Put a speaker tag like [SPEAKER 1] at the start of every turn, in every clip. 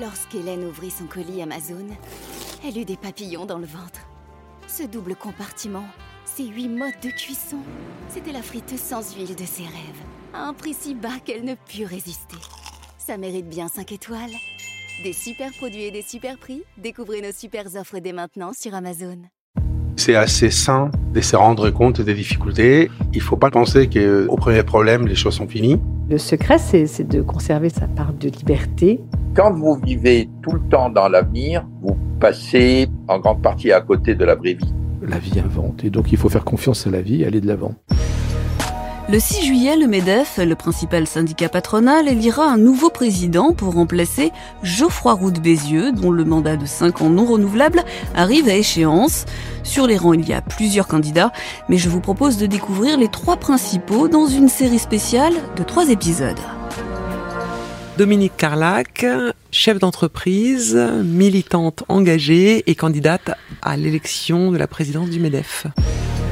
[SPEAKER 1] Lorsqu'Hélène ouvrit son colis Amazon, elle eut des papillons dans le ventre. Ce double compartiment, ces huit modes de cuisson, c'était la friteuse sans huile de ses rêves, à un prix si bas qu'elle ne put résister. Ça mérite bien 5 étoiles. Des super produits et des super prix, découvrez nos super offres dès maintenant sur Amazon.
[SPEAKER 2] C'est assez sain de se rendre compte des difficultés. Il ne faut pas penser qu'au premier problème, les choses sont finies.
[SPEAKER 3] Le secret, c'est de conserver sa part de liberté.
[SPEAKER 4] Quand vous vivez tout le temps dans l'avenir, vous passez en grande partie à côté de la vraie vie.
[SPEAKER 5] La vie invente, et donc il faut faire confiance à la vie, aller de l'avant.
[SPEAKER 6] Le 6 juillet, le MEDEF, le principal syndicat patronal, élira un nouveau président pour remplacer Geoffroy Roux de Bézieux, dont le mandat de 5 ans non renouvelable arrive à échéance. Sur les rangs, il y a plusieurs candidats, mais je vous propose de découvrir les trois principaux dans une série spéciale de trois épisodes.
[SPEAKER 7] Dominique Carlac, chef d'entreprise, militante engagée et candidate à l'élection de la présidence du MEDEF.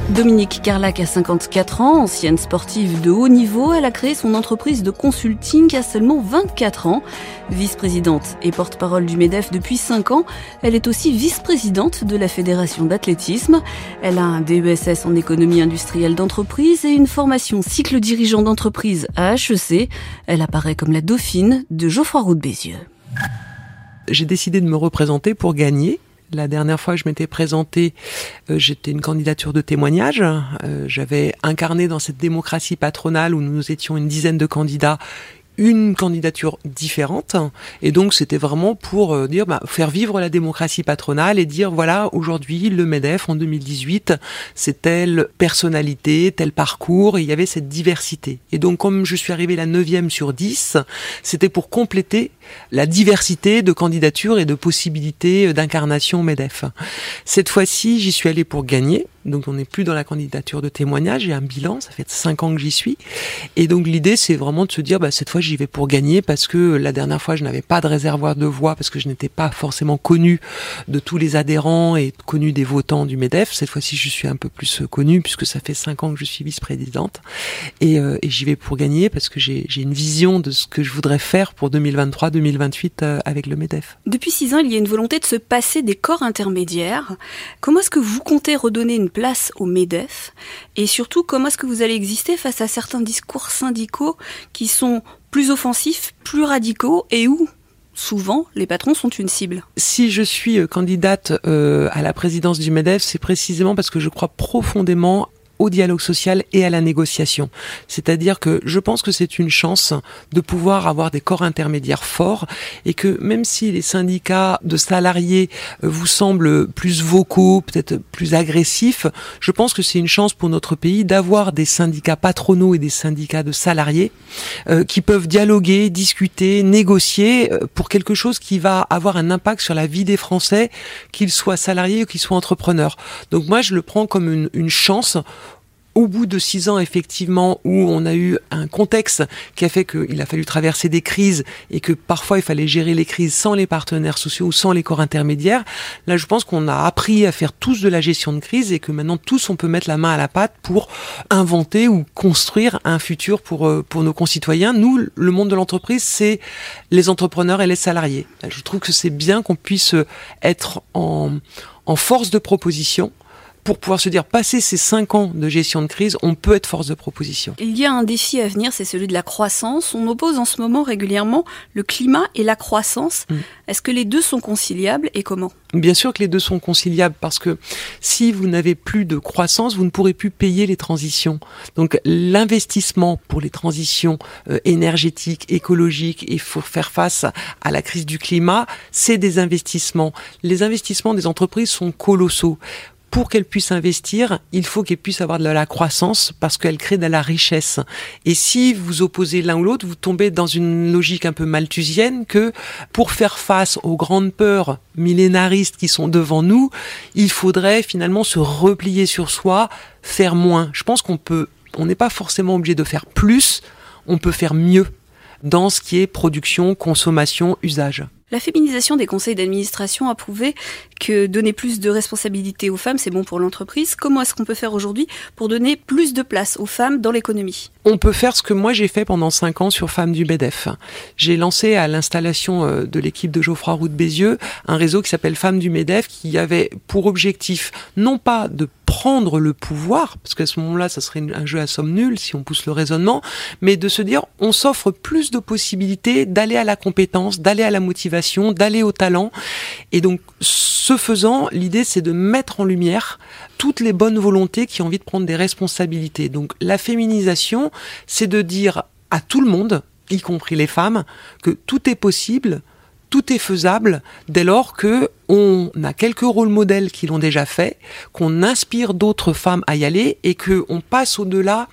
[SPEAKER 6] Dominique Carlac a 54 ans, ancienne sportive de haut niveau, elle a créé son entreprise de consulting à seulement 24 ans. Vice-présidente et porte-parole du MEDEF depuis 5 ans, elle est aussi vice-présidente de la Fédération d'athlétisme. Elle a un DESS en économie industrielle d'entreprise et une formation cycle dirigeant d'entreprise à HEC. Elle apparaît comme la dauphine de Geoffroy Roux de Bézieux.
[SPEAKER 7] J'ai décidé de me représenter pour gagner la dernière fois que je m'étais présentée, euh, j'étais une candidature de témoignage. Euh, j'avais incarné dans cette démocratie patronale où nous étions une dizaine de candidats une candidature différente et donc c'était vraiment pour euh, dire bah, faire vivre la démocratie patronale et dire voilà aujourd'hui le Medef en 2018 c'est telle personnalité tel parcours et il y avait cette diversité et donc comme je suis arrivé la neuvième sur 10 c'était pour compléter la diversité de candidatures et de possibilités euh, d'incarnation au MEDEF. Cette fois-ci, j'y suis allé pour gagner. Donc on n'est plus dans la candidature de témoignage, j'ai un bilan, ça fait 5 ans que j'y suis. Et donc l'idée c'est vraiment de se dire, bah, cette fois j'y vais pour gagner parce que la dernière fois je n'avais pas de réservoir de voix parce que je n'étais pas forcément connu de tous les adhérents et connu des votants du MEDEF. Cette fois-ci je suis un peu plus euh, connu puisque ça fait 5 ans que je suis vice-présidente. Euh, et j'y vais pour gagner parce que j'ai une vision de ce que je voudrais faire pour 2023 2028 euh, avec le MEDEF.
[SPEAKER 6] Depuis six ans, il y a une volonté de se passer des corps intermédiaires. Comment est-ce que vous comptez redonner une place au MEDEF? Et surtout, comment est-ce que vous allez exister face à certains discours syndicaux qui sont plus offensifs, plus radicaux et où souvent, les patrons sont une cible?
[SPEAKER 7] Si je suis euh, candidate euh, à la présidence du MEDEF, c'est précisément parce que je crois profondément au dialogue social et à la négociation. C'est-à-dire que je pense que c'est une chance de pouvoir avoir des corps intermédiaires forts et que même si les syndicats de salariés euh, vous semblent plus vocaux, peut-être plus agressifs, je pense que c'est une chance pour notre pays d'avoir des syndicats patronaux et des syndicats de salariés euh, qui peuvent dialoguer, discuter, négocier euh, pour quelque chose qui va avoir un impact sur la vie des Français, qu'ils soient salariés ou qu'ils soient entrepreneurs. Donc moi, je le prends comme une, une chance au bout de six ans, effectivement, où on a eu un contexte qui a fait qu'il a fallu traverser des crises et que parfois il fallait gérer les crises sans les partenaires sociaux ou sans les corps intermédiaires, là je pense qu'on a appris à faire tous de la gestion de crise et que maintenant tous on peut mettre la main à la pâte pour inventer ou construire un futur pour, euh, pour nos concitoyens. Nous, le monde de l'entreprise, c'est les entrepreneurs et les salariés. Je trouve que c'est bien qu'on puisse être en, en force de proposition pour pouvoir se dire, passer ces cinq ans de gestion de crise, on peut être force de proposition.
[SPEAKER 6] Il y a un défi à venir, c'est celui de la croissance. On oppose en ce moment régulièrement le climat et la croissance. Mm. Est-ce que les deux sont conciliables et comment?
[SPEAKER 7] Bien sûr que les deux sont conciliables parce que si vous n'avez plus de croissance, vous ne pourrez plus payer les transitions. Donc l'investissement pour les transitions euh, énergétiques, écologiques et pour faire face à la crise du climat, c'est des investissements. Les investissements des entreprises sont colossaux pour qu'elle puisse investir, il faut qu'elle puisse avoir de la croissance parce qu'elle crée de la richesse. Et si vous opposez l'un ou l'autre, vous tombez dans une logique un peu malthusienne que pour faire face aux grandes peurs millénaristes qui sont devant nous, il faudrait finalement se replier sur soi, faire moins. Je pense qu'on peut, on n'est pas forcément obligé de faire plus, on peut faire mieux dans ce qui est production, consommation, usage.
[SPEAKER 6] La féminisation des conseils d'administration a prouvé que donner plus de responsabilités aux femmes, c'est bon pour l'entreprise. Comment est-ce qu'on peut faire aujourd'hui pour donner plus de place aux femmes dans l'économie?
[SPEAKER 7] On peut faire ce que moi j'ai fait pendant cinq ans sur Femmes du MEDEF. J'ai lancé à l'installation euh, de l'équipe de Geoffroy Roux de Bézieux un réseau qui s'appelle Femmes du MEDEF qui avait pour objectif non pas de prendre le pouvoir, parce qu'à ce moment-là, ça serait un jeu à somme nulle si on pousse le raisonnement, mais de se dire, on s'offre plus de possibilités d'aller à la compétence, d'aller à la motivation, d'aller au talent. Et donc, ce faisant, l'idée, c'est de mettre en lumière toutes les bonnes volontés qui ont envie de prendre des responsabilités. Donc, la féminisation, c'est de dire à tout le monde, y compris les femmes, que tout est possible, tout est faisable dès lors que on a quelques rôles modèles qui l'ont déjà fait, qu'on inspire d'autres femmes à y aller et que on passe au-delà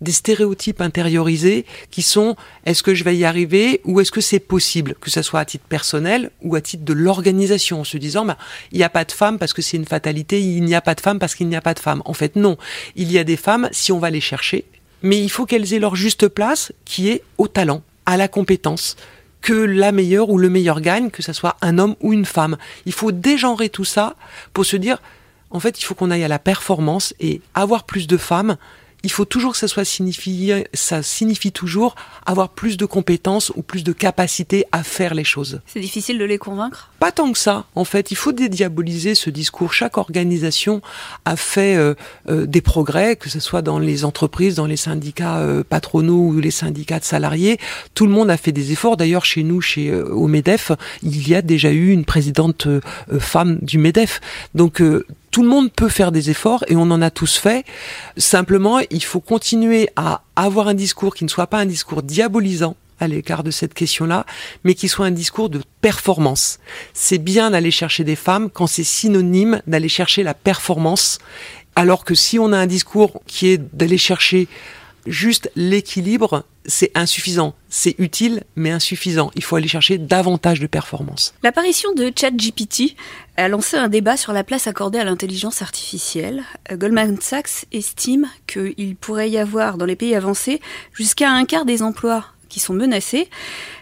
[SPEAKER 7] des stéréotypes intériorisés qui sont est-ce que je vais y arriver ou est-ce que c'est possible, que ce soit à titre personnel ou à titre de l'organisation, en se disant bah, il n'y a pas de femmes parce que c'est une fatalité, il n'y a pas de femmes parce qu'il n'y a pas de femmes. En fait, non. Il y a des femmes si on va les chercher, mais il faut qu'elles aient leur juste place qui est au talent, à la compétence, que la meilleure ou le meilleur gagne, que ce soit un homme ou une femme. Il faut dégenrer tout ça pour se dire, en fait, il faut qu'on aille à la performance et avoir plus de femmes, il faut toujours que ça soit signifié, ça signifie toujours avoir plus de compétences ou plus de capacité à faire les choses.
[SPEAKER 6] C'est difficile de les convaincre?
[SPEAKER 7] Pas tant que ça. En fait, il faut dédiaboliser ce discours. Chaque organisation a fait euh, euh, des progrès, que ce soit dans les entreprises, dans les syndicats euh, patronaux ou les syndicats de salariés. Tout le monde a fait des efforts. D'ailleurs, chez nous, chez au Medef, il y a déjà eu une présidente femme du Medef. Donc tout le monde peut faire des efforts et on en a tous fait. Simplement, il faut continuer à avoir un discours qui ne soit pas un discours diabolisant à l'écart de cette question-là, mais qui soit un discours de performance. C'est bien d'aller chercher des femmes quand c'est synonyme d'aller chercher la performance, alors que si on a un discours qui est d'aller chercher juste l'équilibre, c'est insuffisant. C'est utile, mais insuffisant. Il faut aller chercher davantage de performance.
[SPEAKER 6] L'apparition de ChatGPT a lancé un débat sur la place accordée à l'intelligence artificielle. Goldman Sachs estime qu'il pourrait y avoir dans les pays avancés jusqu'à un quart des emplois qui sont menacés.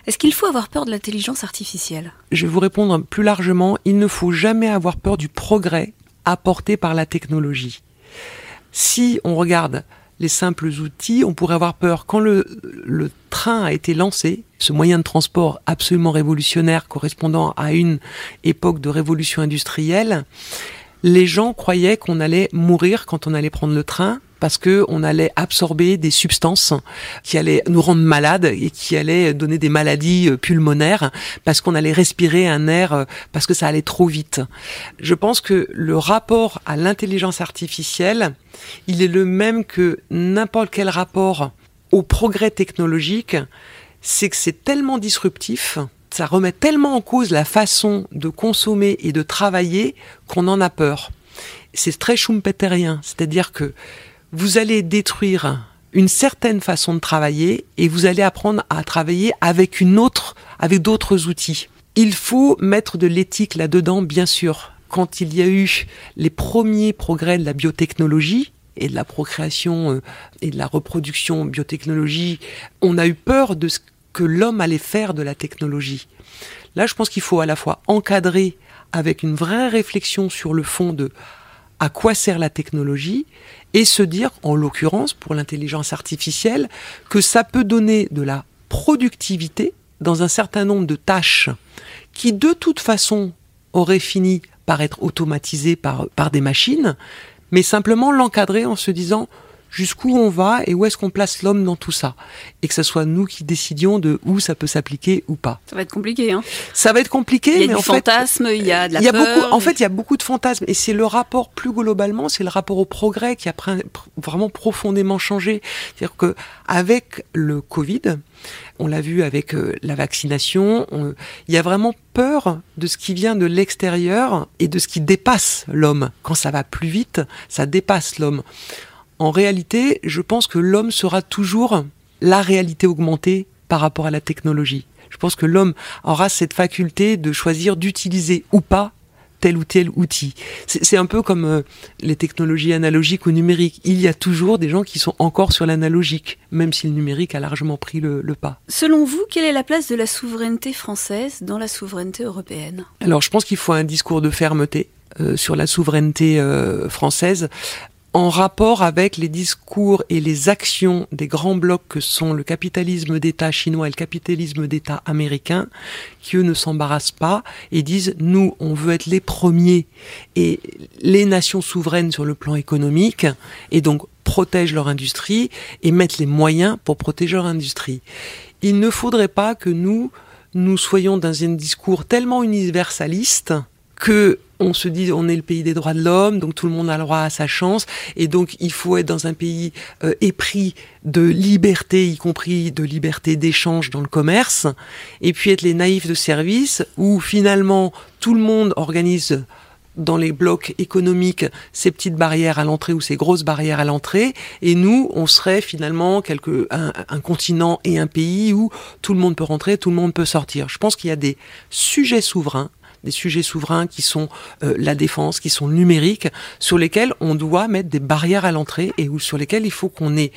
[SPEAKER 6] Est-ce qu'il faut avoir peur de l'intelligence artificielle?
[SPEAKER 7] Je vais vous répondre plus largement. Il ne faut jamais avoir peur du progrès apporté par la technologie. Si on regarde les simples outils, on pourrait avoir peur. Quand le, train a été lancé, ce moyen de transport absolument révolutionnaire correspondant à une époque de révolution industrielle, les gens croyaient qu'on allait mourir quand on allait prendre le train parce que on allait absorber des substances qui allaient nous rendre malades et qui allaient donner des maladies euh, pulmonaires parce qu'on allait respirer un air euh, parce que ça allait trop vite. Je pense que le rapport à l'intelligence artificielle, il est le même que n'importe quel rapport au progrès technologique, c'est que c'est tellement disruptif, ça remet tellement en cause la façon de consommer et de travailler qu'on en a peur. C'est très schumpeterien, c'est-à-dire que vous allez détruire une certaine façon de travailler et vous allez apprendre à travailler avec une autre, avec d'autres outils. Il faut mettre de l'éthique là-dedans, bien sûr. Quand il y a eu les premiers progrès de la biotechnologie et de la procréation euh, et de la reproduction biotechnologie, on a eu peur de ce que l'homme allait faire de la technologie. Là, je pense qu'il faut à la fois encadrer avec une vraie réflexion sur le fond de à quoi sert la technologie et se dire, en l'occurrence pour l'intelligence artificielle, que ça peut donner de la productivité dans un certain nombre de tâches qui de toute façon auraient fini par être automatisées par, des machines, mais simplement l'encadrer en se disant jusqu'où on va et où est-ce qu'on place l'homme dans tout ça. Et que ce soit nous qui décidions de où ça peut s'appliquer ou pas.
[SPEAKER 6] Ça va être compliqué, hein
[SPEAKER 7] Ça va être compliqué,
[SPEAKER 6] il y a
[SPEAKER 7] mais
[SPEAKER 6] du
[SPEAKER 7] en
[SPEAKER 6] fantasme,
[SPEAKER 7] fait,
[SPEAKER 6] il y a de la
[SPEAKER 7] il y a
[SPEAKER 6] peur.
[SPEAKER 7] beaucoup, en fait, il y a beaucoup de fantasmes. Et c'est le rapport, plus globalement, c'est le rapport au progrès qui a vraiment profondément changé. C'est-à-dire que avec le Covid, on l'a vu avec euh, la vaccination, on- il y a vraiment peur de ce qui vient de l'extérieur et de ce qui dépasse l'homme. Quand ça va plus vite, ça dépasse l'homme. En réalité, je pense que l'homme sera toujours la réalité augmentée par rapport à la technologie. Je pense que l'homme aura cette faculté de choisir d'utiliser ou pas tel ou tel outil. C'est un peu comme euh, les technologies analogiques ou numériques. Il y a toujours des gens qui sont encore sur l'analogique, même si le numérique a largement pris le, pas.
[SPEAKER 6] Selon vous, quelle est la place de la souveraineté française dans la souveraineté européenne?
[SPEAKER 7] Alors je pense qu'il faut un discours de fermeté. Euh, sur la souveraineté euh, française en rapport avec les discours et les actions des grands blocs que sont le capitalisme d'État chinois et le capitalisme d'État américain, qui eux ne s'embarrassent pas et disent nous, on veut être les premiers et les nations souveraines sur le plan économique et donc protègent leur industrie et mettent les moyens pour protéger leur industrie. Il ne faudrait pas que nous, nous soyons dans un discours tellement universaliste que on se dit on est le pays des droits de l'homme, donc tout le monde a le droit à sa chance, et donc il faut être dans un pays euh, épris de liberté, y compris de liberté d'échange dans le commerce, et puis être les naïfs de service, où finalement tout le monde organise dans les blocs économiques ces petites barrières à l'entrée ou ces grosses barrières à l'entrée, et nous, on serait finalement quelque, un, un, continent et un pays où tout le monde peut rentrer, tout le monde peut sortir. Je pense qu'il y a des sujets souverains des sujets souverains qui sont euh, la défense, qui sont numériques, sur lesquels on doit mettre des barrières à l'entrée et où, sur lesquels il faut qu'on ait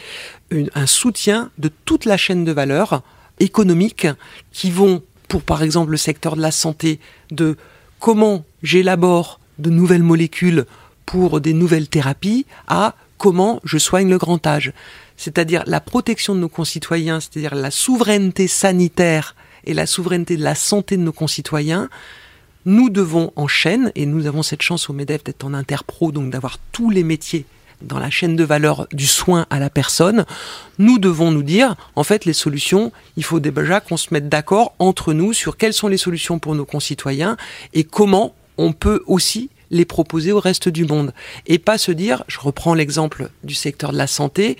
[SPEAKER 7] un soutien de toute la chaîne de valeur économique qui vont, pour par exemple le secteur de la santé, de comment j'élabore de nouvelles molécules pour des nouvelles thérapies à comment je soigne le grand âge. C'est-à-dire la protection de nos concitoyens, c'est-à-dire la souveraineté sanitaire et la souveraineté de la santé de nos concitoyens, nous devons en chaîne, et nous avons cette chance au MEDEF d'être en interpro, donc d'avoir tous les métiers dans la chaîne de valeur du soin à la personne, nous devons nous dire, en fait, les solutions, il faut déjà qu'on se mette d'accord entre nous sur quelles sont les solutions pour nos concitoyens et comment on peut aussi les proposer au reste du monde. Et pas se dire, je reprends l'exemple du secteur de la santé,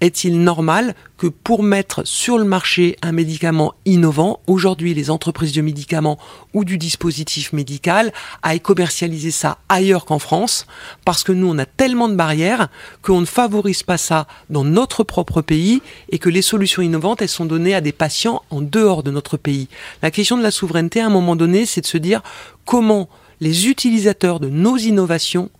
[SPEAKER 7] est-il normal que pour mettre sur le marché un médicament innovant, aujourd'hui les entreprises de médicaments ou du dispositif médical aillent commercialiser ça ailleurs qu'en France, parce que nous on a tellement de barrières qu'on ne favorise pas ça dans notre propre pays et que les solutions innovantes elles sont données à des patients en dehors de notre pays. La question de la souveraineté à un moment donné, c'est de se dire comment les utilisateurs de nos innovations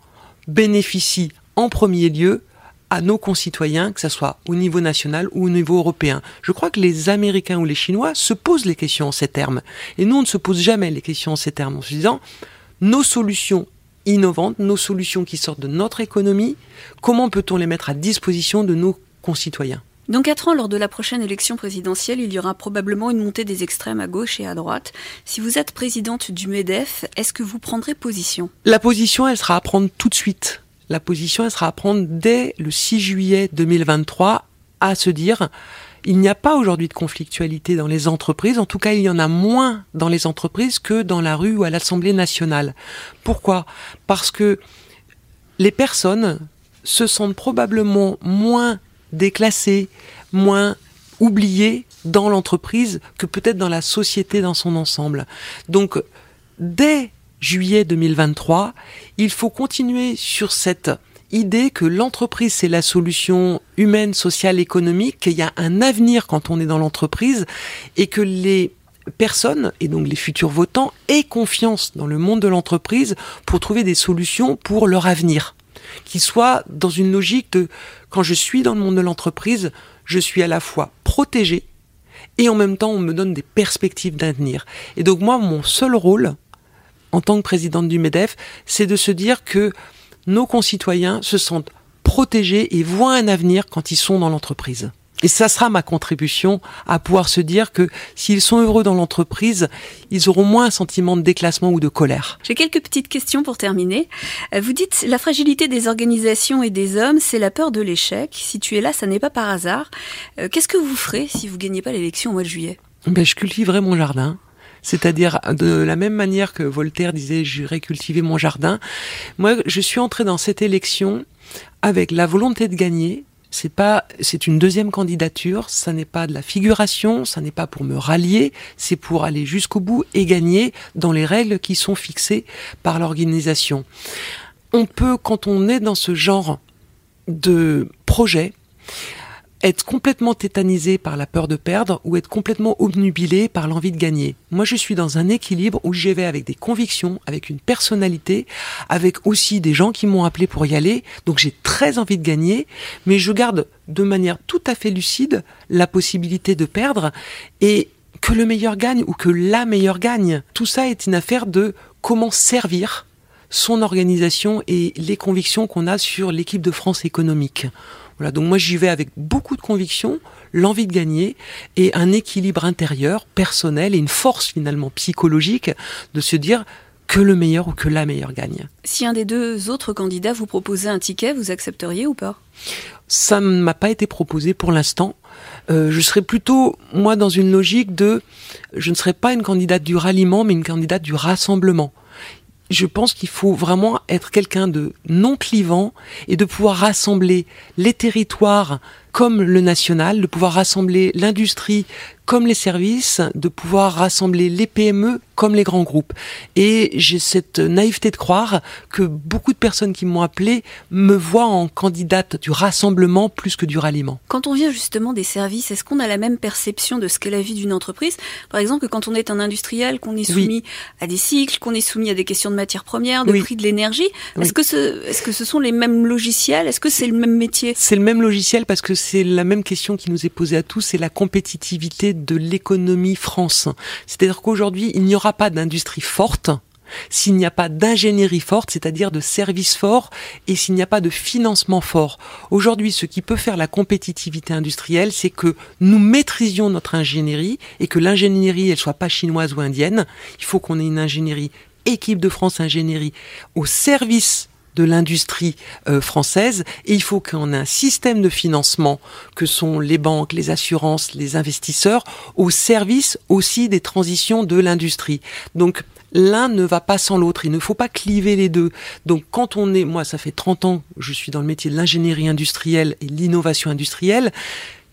[SPEAKER 7] bénéficient en premier lieu à nos concitoyens, que ce soit au niveau national ou au niveau européen. Je crois que les Américains ou les Chinois se posent les questions en ces termes. Et nous, on ne se pose jamais les questions en ces termes en se disant, nos solutions innovantes, nos solutions qui sortent de notre économie, comment peut-on les mettre à disposition de nos concitoyens?
[SPEAKER 6] Dans quatre ans, lors de la prochaine élection présidentielle, il y aura probablement une montée des extrêmes à gauche et à droite. Si vous êtes présidente du MEDEF, est-ce que vous prendrez position?
[SPEAKER 7] La position, elle sera à prendre tout de suite la position elle sera à prendre dès le 6 juillet 2023 à se dire il n'y a pas aujourd'hui de conflictualité dans les entreprises, en tout cas il y en a moins dans les entreprises que dans la rue ou à l'Assemblée nationale. Pourquoi? Parce que les personnes se sentent probablement moins déclassées, moins oubliées dans l'entreprise que peut-être dans la société dans son ensemble. Donc dès juillet 2023, il faut continuer sur cette idée que l'entreprise c'est la solution humaine, sociale, économique, qu'il y a un avenir quand on est dans l'entreprise et que les personnes et donc les futurs votants aient confiance dans le monde de l'entreprise pour trouver des solutions pour leur avenir, qui soient dans une logique de quand je suis dans le monde de l'entreprise, je suis à la fois protégé et en même temps on me donne des perspectives d'avenir. Et donc moi mon seul rôle en tant que présidente du MEDEF, c'est de se dire que nos concitoyens se sentent protégés et voient un avenir quand ils sont dans l'entreprise. Et ça sera ma contribution à pouvoir se dire que s'ils sont heureux dans l'entreprise, ils auront moins un sentiment de déclassement ou de colère.
[SPEAKER 6] J'ai quelques petites questions pour terminer. Euh, vous dites la fragilité des organisations et des hommes, c'est la peur de l'échec. Si tu es là, ça n'est pas par hasard. Euh, qu'est-ce que vous ferez si vous gagnez pas l'élection au mois de juillet?
[SPEAKER 7] Ben, Je cultiverai mon jardin. C'est-à-dire de la même manière que Voltaire disait j'irai cultiver mon jardin. Moi, je suis entré dans cette élection avec la volonté de gagner. C'est pas, c'est une deuxième candidature. Ça n'est pas de la figuration. Ça n'est pas pour me rallier. C'est pour aller jusqu'au bout et gagner dans les règles qui sont fixées par l'organisation. On peut, quand on est dans ce genre de projet, être complètement tétanisé par la peur de perdre ou être complètement obnubilé par l'envie de gagner. Moi, je suis dans un équilibre où j'y vais avec des convictions, avec une personnalité, avec aussi des gens qui m'ont appelé pour y aller. Donc j'ai très envie de gagner, mais je garde de manière tout à fait lucide la possibilité de perdre et que le meilleur gagne ou que la meilleure gagne. Tout ça est une affaire de comment servir son organisation et les convictions qu'on a sur l'équipe de France économique. Voilà, donc moi j'y vais avec beaucoup de conviction, l'envie de gagner et un équilibre intérieur, personnel et une force finalement psychologique de se dire que le meilleur ou que la meilleure gagne.
[SPEAKER 6] Si un des deux autres candidats vous proposait un ticket, vous accepteriez ou pas?
[SPEAKER 7] Ça ne m'a pas été proposé pour l'instant. Euh, je serais plutôt, moi, dans une logique de, je ne serais pas une candidate du ralliement, mais une candidate du rassemblement je pense qu'il faut vraiment être quelqu'un de non clivant et de pouvoir rassembler les territoires comme le national, de pouvoir rassembler l'industrie comme les services, de pouvoir rassembler les PME comme les grands groupes. Et j'ai cette naïveté de croire que beaucoup de personnes qui m'ont appelé me voient en candidate du rassemblement plus que du ralliement.
[SPEAKER 6] Quand on vient justement des services, est-ce qu'on a la même perception de ce qu'est la vie d'une entreprise? Par exemple, quand on est un industriel, qu'on est soumis à des cycles, qu'on est soumis à des questions de matières premières, de prix de l'énergie, est-ce que, ce, est -ce que ce sont les mêmes logiciels? Est-ce que c'est le même métier?
[SPEAKER 7] C'est le même logiciel parce que c'est la même question qui nous est posée à tous, c'est la compétitivité de l'économie France. C'est-à-dire qu'aujourd'hui, il n'y aura pas d'industrie forte s'il n'y a pas d'ingénierie forte, c'est-à-dire de services forts, et s'il n'y a pas de financement fort. Aujourd'hui, ce qui peut faire la compétitivité industrielle, c'est que nous maîtrisions notre ingénierie et que l'ingénierie, elle soit pas chinoise ou indienne. Il faut qu'on ait une ingénierie équipe de France ingénierie au service de l'industrie euh, française et il faut qu'on ait un système de financement que sont les banques, les assurances, les investisseurs au service aussi des transitions de l'industrie. Donc l'un ne va pas sans l'autre, il ne faut pas cliver les deux. Donc quand on est moi ça fait 30 ans je suis dans le métier de l'ingénierie industrielle et l'innovation industrielle,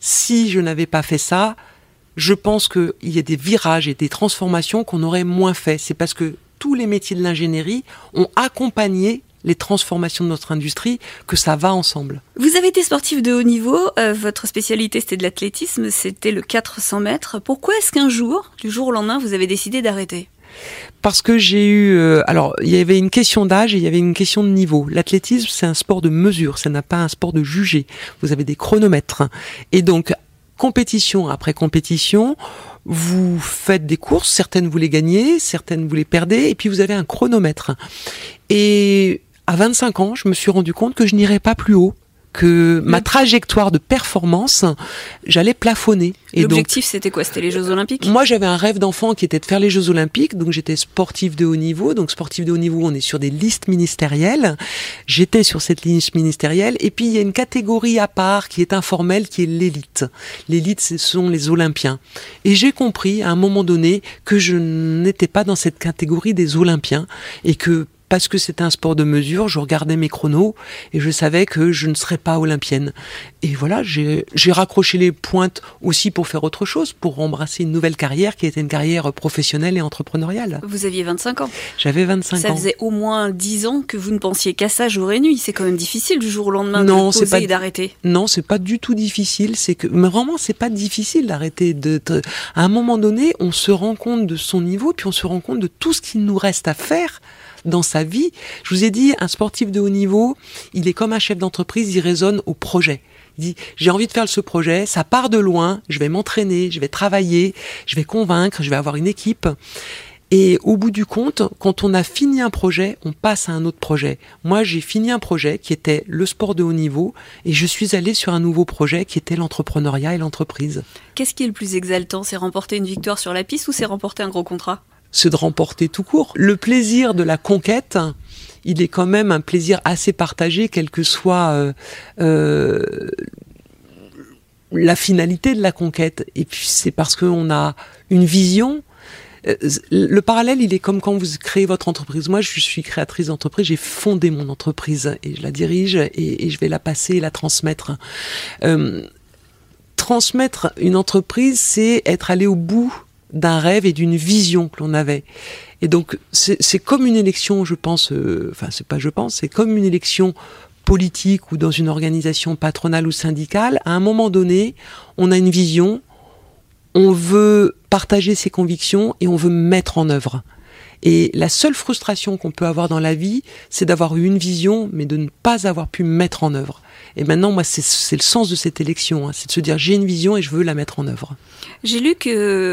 [SPEAKER 7] si je n'avais pas fait ça, je pense qu'il y a des virages et des transformations qu'on aurait moins fait. C'est parce que tous les métiers de l'ingénierie ont accompagné les transformations de notre industrie, que ça va ensemble.
[SPEAKER 6] Vous avez été sportif de haut niveau, euh, votre spécialité c'était de l'athlétisme, c'était le 400 mètres. Pourquoi est-ce qu'un jour, du jour au lendemain, vous avez décidé d'arrêter?
[SPEAKER 7] Parce que j'ai eu euh, alors il y avait une question d'âge et il y avait une question de niveau. L'athlétisme c'est un sport de mesure, ça n'a pas un sport de juger. Vous avez des chronomètres et donc compétition après compétition, vous faites des courses, certaines vous les gagnez, certaines vous les perdez et puis vous avez un chronomètre. Et à 25 ans, je me suis rendu compte que je n'irais pas plus haut que ma trajectoire de performance, j'allais plafonner.
[SPEAKER 6] L'objectif, c'était quoi? C'était les Jeux Olympiques?
[SPEAKER 7] Moi, j'avais un rêve d'enfant qui était de faire les Jeux Olympiques. Donc, j'étais sportif de haut niveau. Donc, sportif de haut niveau, on est sur des listes ministérielles. J'étais sur cette liste ministérielle. Et puis, il y a une catégorie à part qui est informelle, qui est l'élite. L'élite, ce sont les Olympiens. Et j'ai compris à un moment donné que je n'étais pas dans cette catégorie des Olympiens et que parce que c'était un sport de mesure, je regardais mes chronos et je savais que je ne serais pas olympienne. Et voilà, j'ai raccroché les pointes aussi pour faire autre chose, pour embrasser une nouvelle carrière qui était une carrière professionnelle et entrepreneuriale.
[SPEAKER 6] Vous aviez 25 ans
[SPEAKER 7] J'avais 25 ans.
[SPEAKER 6] Ça faisait au moins 10 ans que vous ne pensiez qu'à ça jour et nuit. C'est quand même difficile du jour au lendemain non, de poser et d'arrêter.
[SPEAKER 7] Non, c'est pas du tout difficile. C'est que, mais vraiment, c'est pas difficile d'arrêter. De, à un moment donné, on se rend compte de son niveau, puis on se rend compte de tout ce qu'il nous reste à faire dans sa vie. Je vous ai dit, un sportif de haut niveau, il est comme un chef d'entreprise, il raisonne au projet. Il dit, j'ai envie de faire ce projet, ça part de loin, je vais m'entraîner, je vais travailler, je vais convaincre, je vais avoir une équipe. Et au bout du compte, quand on a fini un projet, on passe à un autre projet. Moi, j'ai fini un projet qui était le sport de haut niveau et je suis allé sur un nouveau projet qui était l'entrepreneuriat et l'entreprise.
[SPEAKER 6] Qu'est-ce qui est le plus exaltant? C'est remporter une victoire sur la piste ou c'est remporter un gros contrat?
[SPEAKER 7] C'est de remporter tout court. Le plaisir de la conquête, il est quand même un plaisir assez partagé, quelle que soit euh, euh, la finalité de la conquête. Et puis c'est parce qu'on a une vision. Euh, le parallèle, il est comme quand vous créez votre entreprise. Moi, je suis créatrice d'entreprise, j'ai fondé mon entreprise et je la dirige et, je vais la passer et la transmettre. transmettre une entreprise, c'est être allé au bout d'un rêve et d'une vision que l'on avait. Et donc c'est comme une élection, je pense, euh, enfin c'est pas je pense, c'est comme une élection politique ou dans une organisation patronale ou syndicale, à un moment donné, on a une vision, on veut partager ses convictions et on veut mettre en œuvre. Et la seule frustration qu'on peut avoir dans la vie, c'est d'avoir eu une vision, mais de ne pas avoir pu mettre en œuvre. Et maintenant, moi, c'est le sens de cette élection, hein, c'est de se dire j'ai une vision et je veux la mettre en œuvre.
[SPEAKER 6] J'ai lu que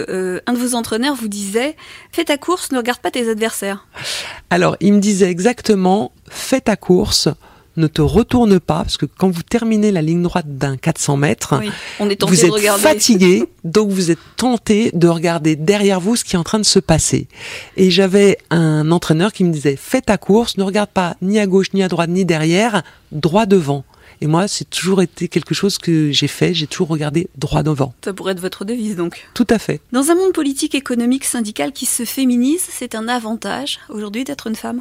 [SPEAKER 6] euh, un de vos entraîneurs vous disait fais ta course, ne regarde pas tes adversaires.
[SPEAKER 7] Alors, il me disait exactement fais ta course, ne te retourne pas, parce que quand vous terminez la ligne droite d'un 400 mètres,
[SPEAKER 6] on est
[SPEAKER 7] vous êtes
[SPEAKER 6] regarder.
[SPEAKER 7] fatigué, donc vous êtes tenté de regarder derrière vous ce qui est en train de se passer. Et j'avais un entraîneur qui me disait, fais ta course, ne regarde pas ni à gauche, ni à droite, ni derrière, droit devant. Et moi, c'est toujours été quelque chose que j'ai fait, j'ai toujours regardé droit devant.
[SPEAKER 6] Ça pourrait être votre devise donc.
[SPEAKER 7] Tout à fait.
[SPEAKER 6] Dans un monde politique, économique, syndical qui se féminise, c'est un avantage aujourd'hui d'être une femme?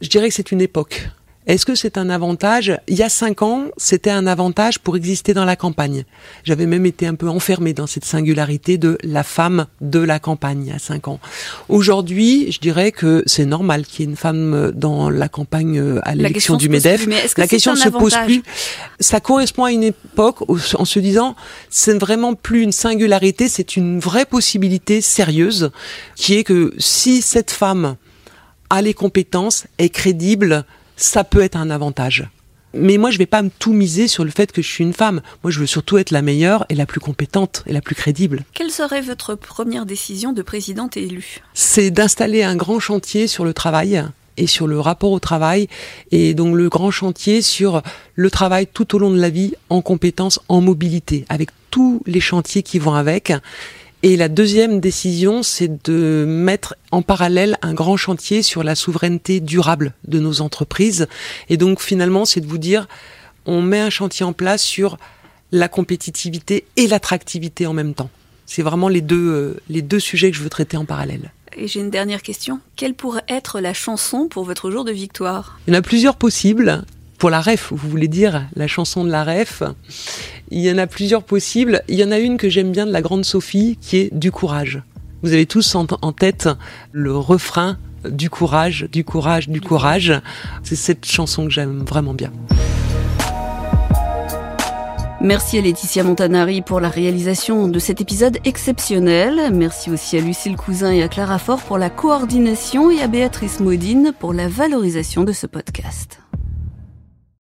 [SPEAKER 7] Je dirais que c'est une époque. Est-ce que c'est un avantage? Il y a cinq ans, c'était un avantage pour exister dans la campagne. J'avais même été un peu enfermée dans cette singularité de la femme de la campagne à cinq ans. Aujourd'hui, je dirais que c'est normal qu'il y ait une femme dans la campagne à l'élection du MEDEF.
[SPEAKER 6] la question ne se pose plus.
[SPEAKER 7] Ça correspond à une époque en se disant, c'est vraiment plus une singularité, c'est une vraie possibilité sérieuse qui est que si cette femme a les compétences, est crédible, ça peut être un avantage. Mais moi, je vais pas me tout miser sur le fait que je suis une femme. Moi, je veux surtout être la meilleure et la plus compétente et la plus crédible.
[SPEAKER 6] Quelle serait votre première décision de présidente élue?
[SPEAKER 7] C'est d'installer un grand chantier sur le travail et sur le rapport au travail et donc le grand chantier sur le travail tout au long de la vie en compétences, en mobilité, avec tous les chantiers qui vont avec et la deuxième décision, c'est de mettre en parallèle un grand chantier sur la souveraineté durable de nos entreprises. Et donc finalement, c'est de vous dire, on met un chantier en place sur la compétitivité et l'attractivité en même temps. C'est vraiment les deux, euh, les deux sujets que je veux traiter en parallèle.
[SPEAKER 6] Et j'ai une dernière question. Quelle pourrait être la chanson pour votre jour de victoire?
[SPEAKER 7] Il y en a plusieurs possibles. Pour la ref, vous voulez dire la chanson de la ref il y en a plusieurs possibles. Il y en a une que j'aime bien de la grande Sophie qui est du courage. Vous avez tous en, tête le refrain du courage, du courage, du courage. C'est cette chanson que j'aime vraiment bien.
[SPEAKER 6] Merci à Laetitia Montanari pour la réalisation de cet épisode exceptionnel. Merci aussi à Lucille Cousin et à Clara Fort pour la coordination et à Béatrice Modine pour la valorisation de ce podcast.